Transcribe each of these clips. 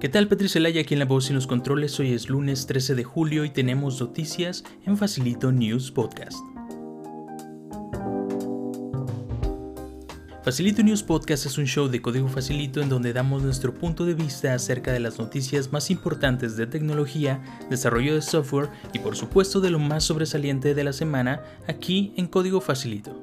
¿Qué tal Celaya aquí en la voz y los controles? Hoy es lunes 13 de julio y tenemos noticias en Facilito News Podcast. Facilito News Podcast es un show de código facilito en donde damos nuestro punto de vista acerca de las noticias más importantes de tecnología, desarrollo de software y por supuesto de lo más sobresaliente de la semana aquí en código facilito.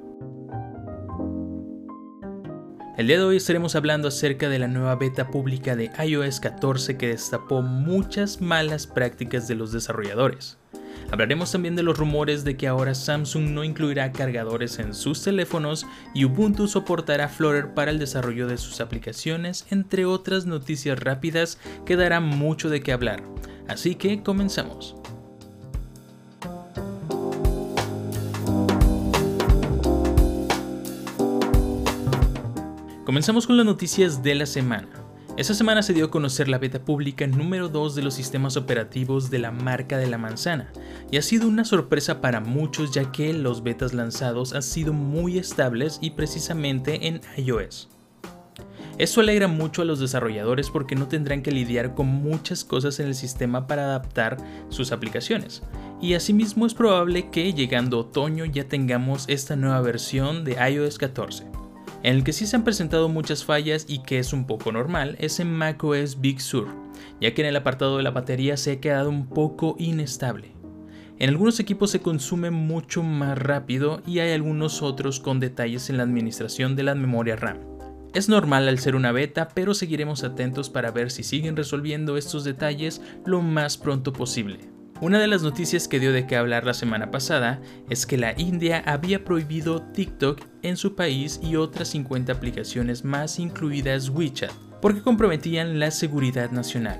El día de hoy estaremos hablando acerca de la nueva beta pública de iOS 14 que destapó muchas malas prácticas de los desarrolladores. Hablaremos también de los rumores de que ahora Samsung no incluirá cargadores en sus teléfonos y Ubuntu soportará Flutter para el desarrollo de sus aplicaciones, entre otras noticias rápidas que darán mucho de qué hablar. Así que comenzamos. Comenzamos con las noticias de la semana. Esta semana se dio a conocer la beta pública número 2 de los sistemas operativos de la marca de la manzana, y ha sido una sorpresa para muchos ya que los betas lanzados han sido muy estables y precisamente en iOS. Esto alegra mucho a los desarrolladores porque no tendrán que lidiar con muchas cosas en el sistema para adaptar sus aplicaciones. Y asimismo es probable que llegando otoño ya tengamos esta nueva versión de iOS 14. En el que sí se han presentado muchas fallas y que es un poco normal es en macOS Big Sur, ya que en el apartado de la batería se ha quedado un poco inestable. En algunos equipos se consume mucho más rápido y hay algunos otros con detalles en la administración de la memoria RAM. Es normal al ser una beta, pero seguiremos atentos para ver si siguen resolviendo estos detalles lo más pronto posible. Una de las noticias que dio de qué hablar la semana pasada es que la India había prohibido TikTok en su país y otras 50 aplicaciones más incluidas WeChat, porque comprometían la seguridad nacional.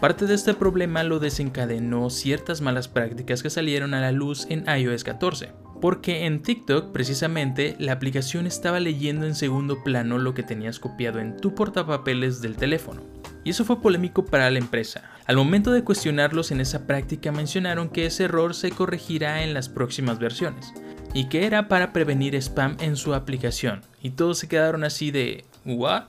Parte de este problema lo desencadenó ciertas malas prácticas que salieron a la luz en iOS 14, porque en TikTok precisamente la aplicación estaba leyendo en segundo plano lo que tenías copiado en tu portapapeles del teléfono y eso fue polémico para la empresa. Al momento de cuestionarlos en esa práctica mencionaron que ese error se corregirá en las próximas versiones y que era para prevenir spam en su aplicación y todos se quedaron así de ¿what?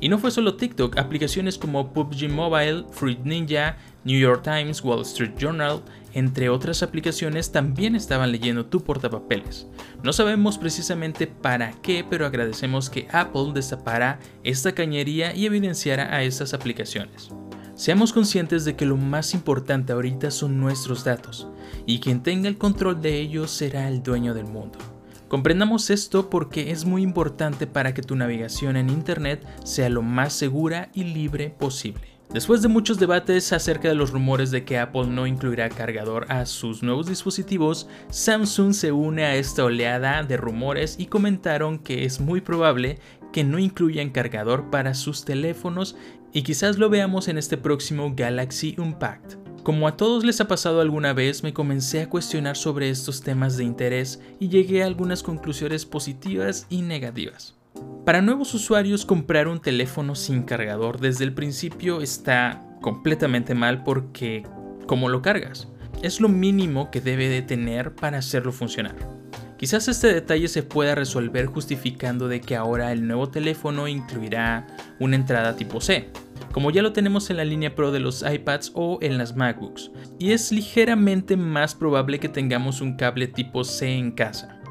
Y no fue solo TikTok, aplicaciones como PUBG Mobile, Fruit Ninja, New York Times, Wall Street Journal, entre otras aplicaciones también estaban leyendo tu portapapeles. No sabemos precisamente para qué, pero agradecemos que Apple destapara esta cañería y evidenciara a estas aplicaciones. Seamos conscientes de que lo más importante ahorita son nuestros datos, y quien tenga el control de ellos será el dueño del mundo. Comprendamos esto porque es muy importante para que tu navegación en Internet sea lo más segura y libre posible. Después de muchos debates acerca de los rumores de que Apple no incluirá cargador a sus nuevos dispositivos, Samsung se une a esta oleada de rumores y comentaron que es muy probable que no incluyan cargador para sus teléfonos y quizás lo veamos en este próximo Galaxy Unpacked. Como a todos les ha pasado alguna vez, me comencé a cuestionar sobre estos temas de interés y llegué a algunas conclusiones positivas y negativas. Para nuevos usuarios comprar un teléfono sin cargador desde el principio está completamente mal porque ¿cómo lo cargas? Es lo mínimo que debe de tener para hacerlo funcionar. Quizás este detalle se pueda resolver justificando de que ahora el nuevo teléfono incluirá una entrada tipo C, como ya lo tenemos en la línea Pro de los iPads o en las MacBooks, y es ligeramente más probable que tengamos un cable tipo C en casa.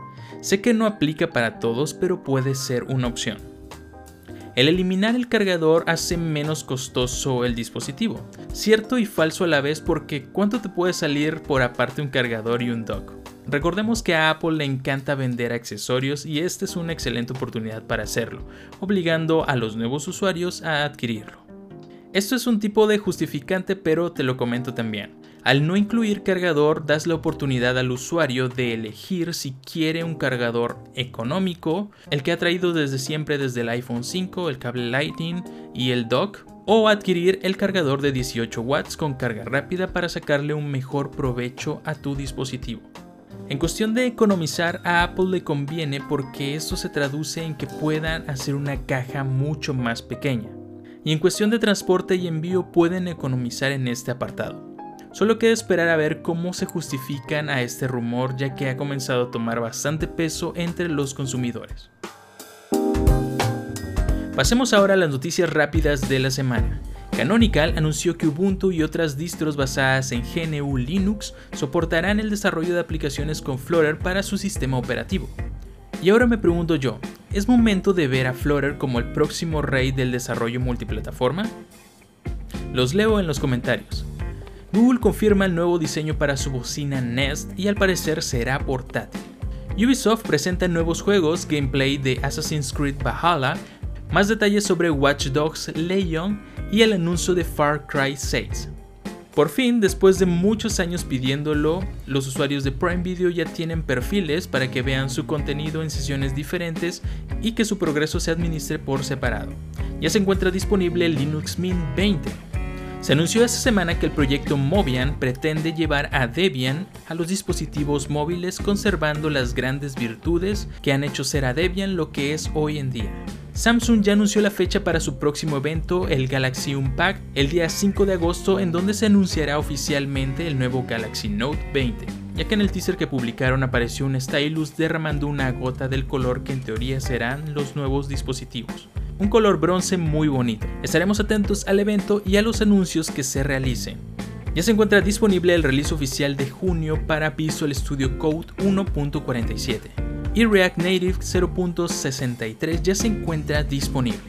Sé que no aplica para todos, pero puede ser una opción. El eliminar el cargador hace menos costoso el dispositivo. Cierto y falso a la vez porque ¿cuánto te puede salir por aparte un cargador y un dock? Recordemos que a Apple le encanta vender accesorios y esta es una excelente oportunidad para hacerlo, obligando a los nuevos usuarios a adquirirlo. Esto es un tipo de justificante pero te lo comento también. Al no incluir cargador, das la oportunidad al usuario de elegir si quiere un cargador económico, el que ha traído desde siempre desde el iPhone 5, el cable Lightning y el dock, o adquirir el cargador de 18 watts con carga rápida para sacarle un mejor provecho a tu dispositivo. En cuestión de economizar, a Apple le conviene porque esto se traduce en que puedan hacer una caja mucho más pequeña. Y en cuestión de transporte y envío pueden economizar en este apartado. Solo queda esperar a ver cómo se justifican a este rumor ya que ha comenzado a tomar bastante peso entre los consumidores. Pasemos ahora a las noticias rápidas de la semana. Canonical anunció que Ubuntu y otras distros basadas en GNU Linux soportarán el desarrollo de aplicaciones con Flutter para su sistema operativo. Y ahora me pregunto yo, ¿es momento de ver a Flutter como el próximo rey del desarrollo multiplataforma? Los leo en los comentarios. Google confirma el nuevo diseño para su bocina Nest y al parecer será portátil. Ubisoft presenta nuevos juegos, gameplay de Assassin's Creed Valhalla, más detalles sobre Watch Dogs Legion y el anuncio de Far Cry 6. Por fin, después de muchos años pidiéndolo, los usuarios de Prime Video ya tienen perfiles para que vean su contenido en sesiones diferentes y que su progreso se administre por separado. Ya se encuentra disponible Linux Mint 20. Se anunció esta semana que el proyecto Mobian pretende llevar a Debian a los dispositivos móviles conservando las grandes virtudes que han hecho ser a Debian lo que es hoy en día. Samsung ya anunció la fecha para su próximo evento, el Galaxy Unpacked, el día 5 de agosto, en donde se anunciará oficialmente el nuevo Galaxy Note 20, ya que en el teaser que publicaron apareció un stylus derramando una gota del color que en teoría serán los nuevos dispositivos. Un color bronce muy bonito. Estaremos atentos al evento y a los anuncios que se realicen. Ya se encuentra disponible el release oficial de junio para Visual Studio Code 1.47 y React Native 0.63 ya se encuentra disponible.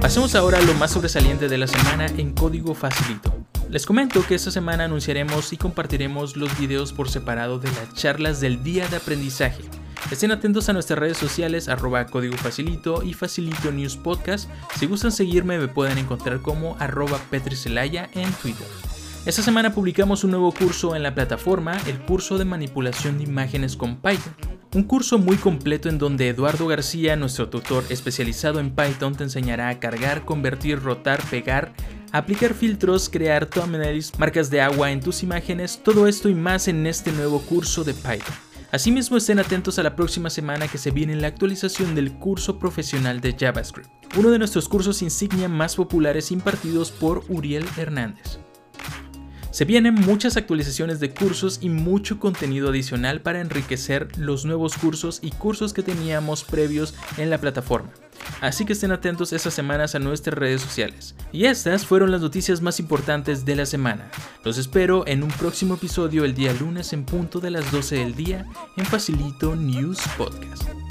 Pasemos ahora a lo más sobresaliente de la semana en código facilito. Les comento que esta semana anunciaremos y compartiremos los videos por separado de las charlas del día de aprendizaje. Estén atentos a nuestras redes sociales arroba código facilito y facilito news podcast. Si gustan seguirme me pueden encontrar como arroba petricelaya en Twitter. Esta semana publicamos un nuevo curso en la plataforma, el curso de manipulación de imágenes con Python. Un curso muy completo en donde Eduardo García, nuestro tutor especializado en Python, te enseñará a cargar, convertir, rotar, pegar, aplicar filtros, crear thumbnails, marcas de agua en tus imágenes, todo esto y más en este nuevo curso de Python. Asimismo estén atentos a la próxima semana que se viene la actualización del curso profesional de JavaScript, uno de nuestros cursos insignia más populares impartidos por Uriel Hernández. Se vienen muchas actualizaciones de cursos y mucho contenido adicional para enriquecer los nuevos cursos y cursos que teníamos previos en la plataforma. Así que estén atentos estas semanas a nuestras redes sociales. Y estas fueron las noticias más importantes de la semana. Los espero en un próximo episodio el día lunes en punto de las 12 del día en Facilito News Podcast.